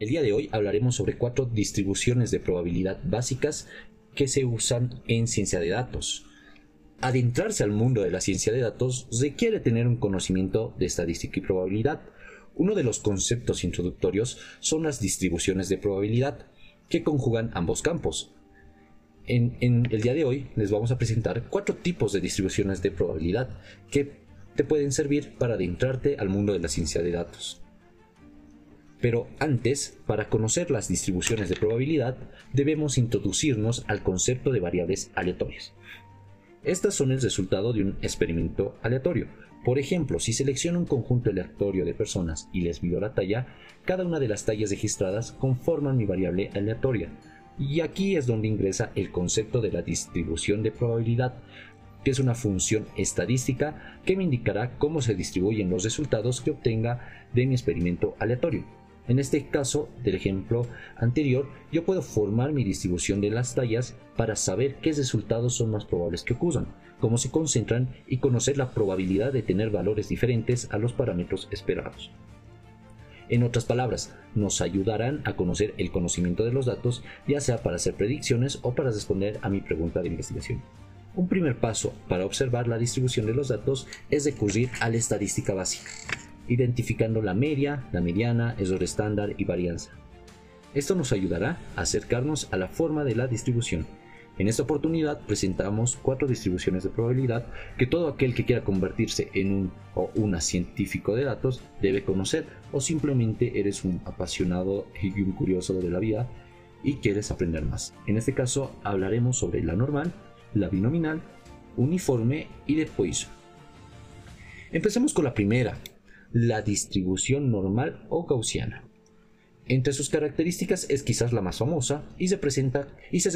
El día de hoy hablaremos sobre cuatro distribuciones de probabilidad básicas que se usan en ciencia de datos. Adentrarse al mundo de la ciencia de datos requiere tener un conocimiento de estadística y probabilidad. Uno de los conceptos introductorios son las distribuciones de probabilidad, que conjugan ambos campos. En, el día de hoy les vamos a presentar cuatro tipos de distribuciones de probabilidad que te pueden servir para adentrarte al mundo de la ciencia de datos. Pero antes, para conocer las distribuciones de probabilidad, debemos introducirnos al concepto de variables aleatorias. Estas son el resultado de un experimento aleatorio. Por ejemplo, si selecciono un conjunto aleatorio de personas y les mido la talla, cada una de las tallas registradas conforman mi variable aleatoria. Y aquí es donde ingresa el concepto de la distribución de probabilidad, que es una función estadística que me indicará cómo se distribuyen los resultados que obtenga de mi experimento aleatorio. En este caso del ejemplo anterior, yo puedo formar mi distribución de las tallas para saber qué resultados son más probables que ocurran, cómo se concentran y conocer la probabilidad de tener valores diferentes a los parámetros esperados. En otras palabras, nos ayudarán a conocer el conocimiento de los datos, ya sea para hacer predicciones o para responder a mi pregunta de investigación. Un primer paso para observar la distribución de los datos es recurrir a la estadística básica identificando la media, la mediana, error estándar y varianza. Esto nos ayudará a acercarnos a la forma de la distribución. En esta oportunidad presentamos cuatro distribuciones de probabilidad que todo aquel que quiera convertirse en un o una científico de datos debe conocer o simplemente eres un apasionado y un curioso de la vida y quieres aprender más. En este caso hablaremos sobre la normal, la binominal, uniforme y de Poisson. Empecemos con la primera, la distribución normal o gaussiana. Entre sus características es quizás la más famosa y se, presenta, y se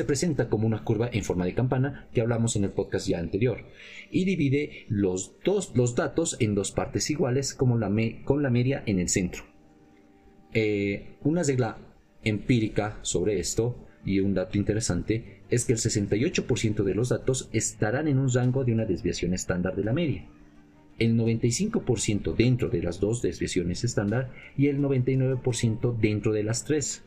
como una curva en forma de campana que hablamos en el podcast ya anterior y divide los, dos, los datos en dos partes iguales la con la media en el centro. Eh, una regla empírica sobre esto y un dato interesante es que el 68% de los datos estarán en un rango de una desviación estándar de la media el 95% dentro de las dos desviaciones estándar y el 99% dentro de las tres.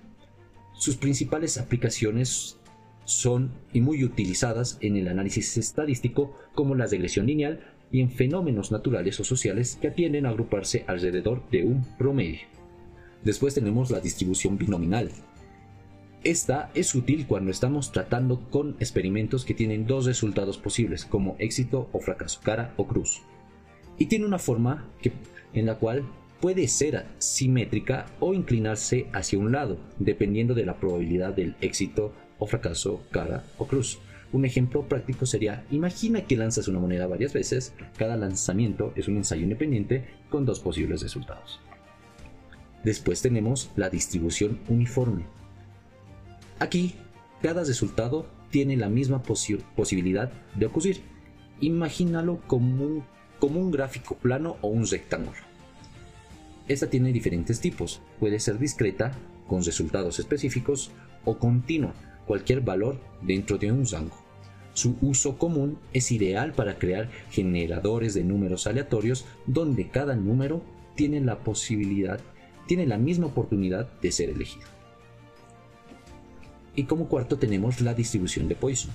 Sus principales aplicaciones son y muy utilizadas en el análisis estadístico como la regresión lineal y en fenómenos naturales o sociales que tienden a agruparse alrededor de un promedio. Después tenemos la distribución binominal. Esta es útil cuando estamos tratando con experimentos que tienen dos resultados posibles, como éxito o fracaso, cara o cruz y tiene una forma que, en la cual puede ser simétrica o inclinarse hacia un lado, dependiendo de la probabilidad del éxito o fracaso, cara o cruz. Un ejemplo práctico sería, imagina que lanzas una moneda varias veces, cada lanzamiento es un ensayo independiente con dos posibles resultados. Después tenemos la distribución uniforme. Aquí, cada resultado tiene la misma posibilidad de ocurrir. Imagínalo como un como un gráfico plano o un rectángulo. Esta tiene diferentes tipos, puede ser discreta, con resultados específicos, o continua, cualquier valor dentro de un rango. Su uso común es ideal para crear generadores de números aleatorios donde cada número tiene la posibilidad, tiene la misma oportunidad de ser elegido. Y como cuarto tenemos la distribución de Poisson.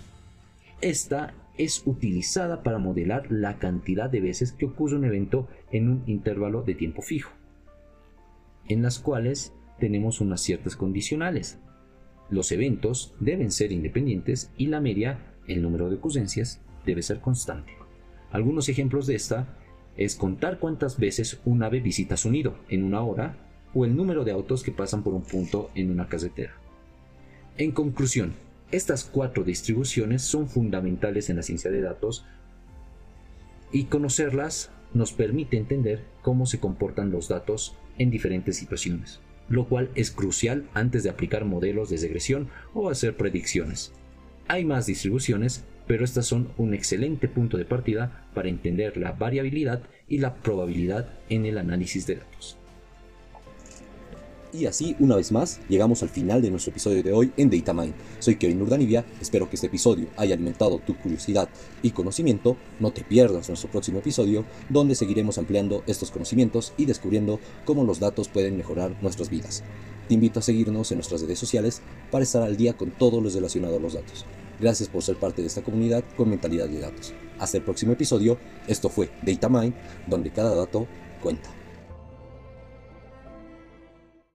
Esta es utilizada para modelar la cantidad de veces que ocurre un evento en un intervalo de tiempo fijo, en las cuales tenemos unas ciertas condicionales. Los eventos deben ser independientes y la media, el número de ocurrencias, debe ser constante. Algunos ejemplos de esta es contar cuántas veces un ave visita su nido en una hora o el número de autos que pasan por un punto en una carretera. En conclusión, estas cuatro distribuciones son fundamentales en la ciencia de datos y conocerlas nos permite entender cómo se comportan los datos en diferentes situaciones, lo cual es crucial antes de aplicar modelos de regresión o hacer predicciones. Hay más distribuciones, pero estas son un excelente punto de partida para entender la variabilidad y la probabilidad en el análisis de datos. Y así, una vez más, llegamos al final de nuestro episodio de hoy en DataMind. Soy Kevin Urdanibia, espero que este episodio haya alimentado tu curiosidad y conocimiento. No te pierdas nuestro próximo episodio, donde seguiremos ampliando estos conocimientos y descubriendo cómo los datos pueden mejorar nuestras vidas. Te invito a seguirnos en nuestras redes sociales para estar al día con todo lo relacionado a los datos. Gracias por ser parte de esta comunidad con mentalidad de datos. Hasta el próximo episodio, esto fue DataMind, donde cada dato cuenta.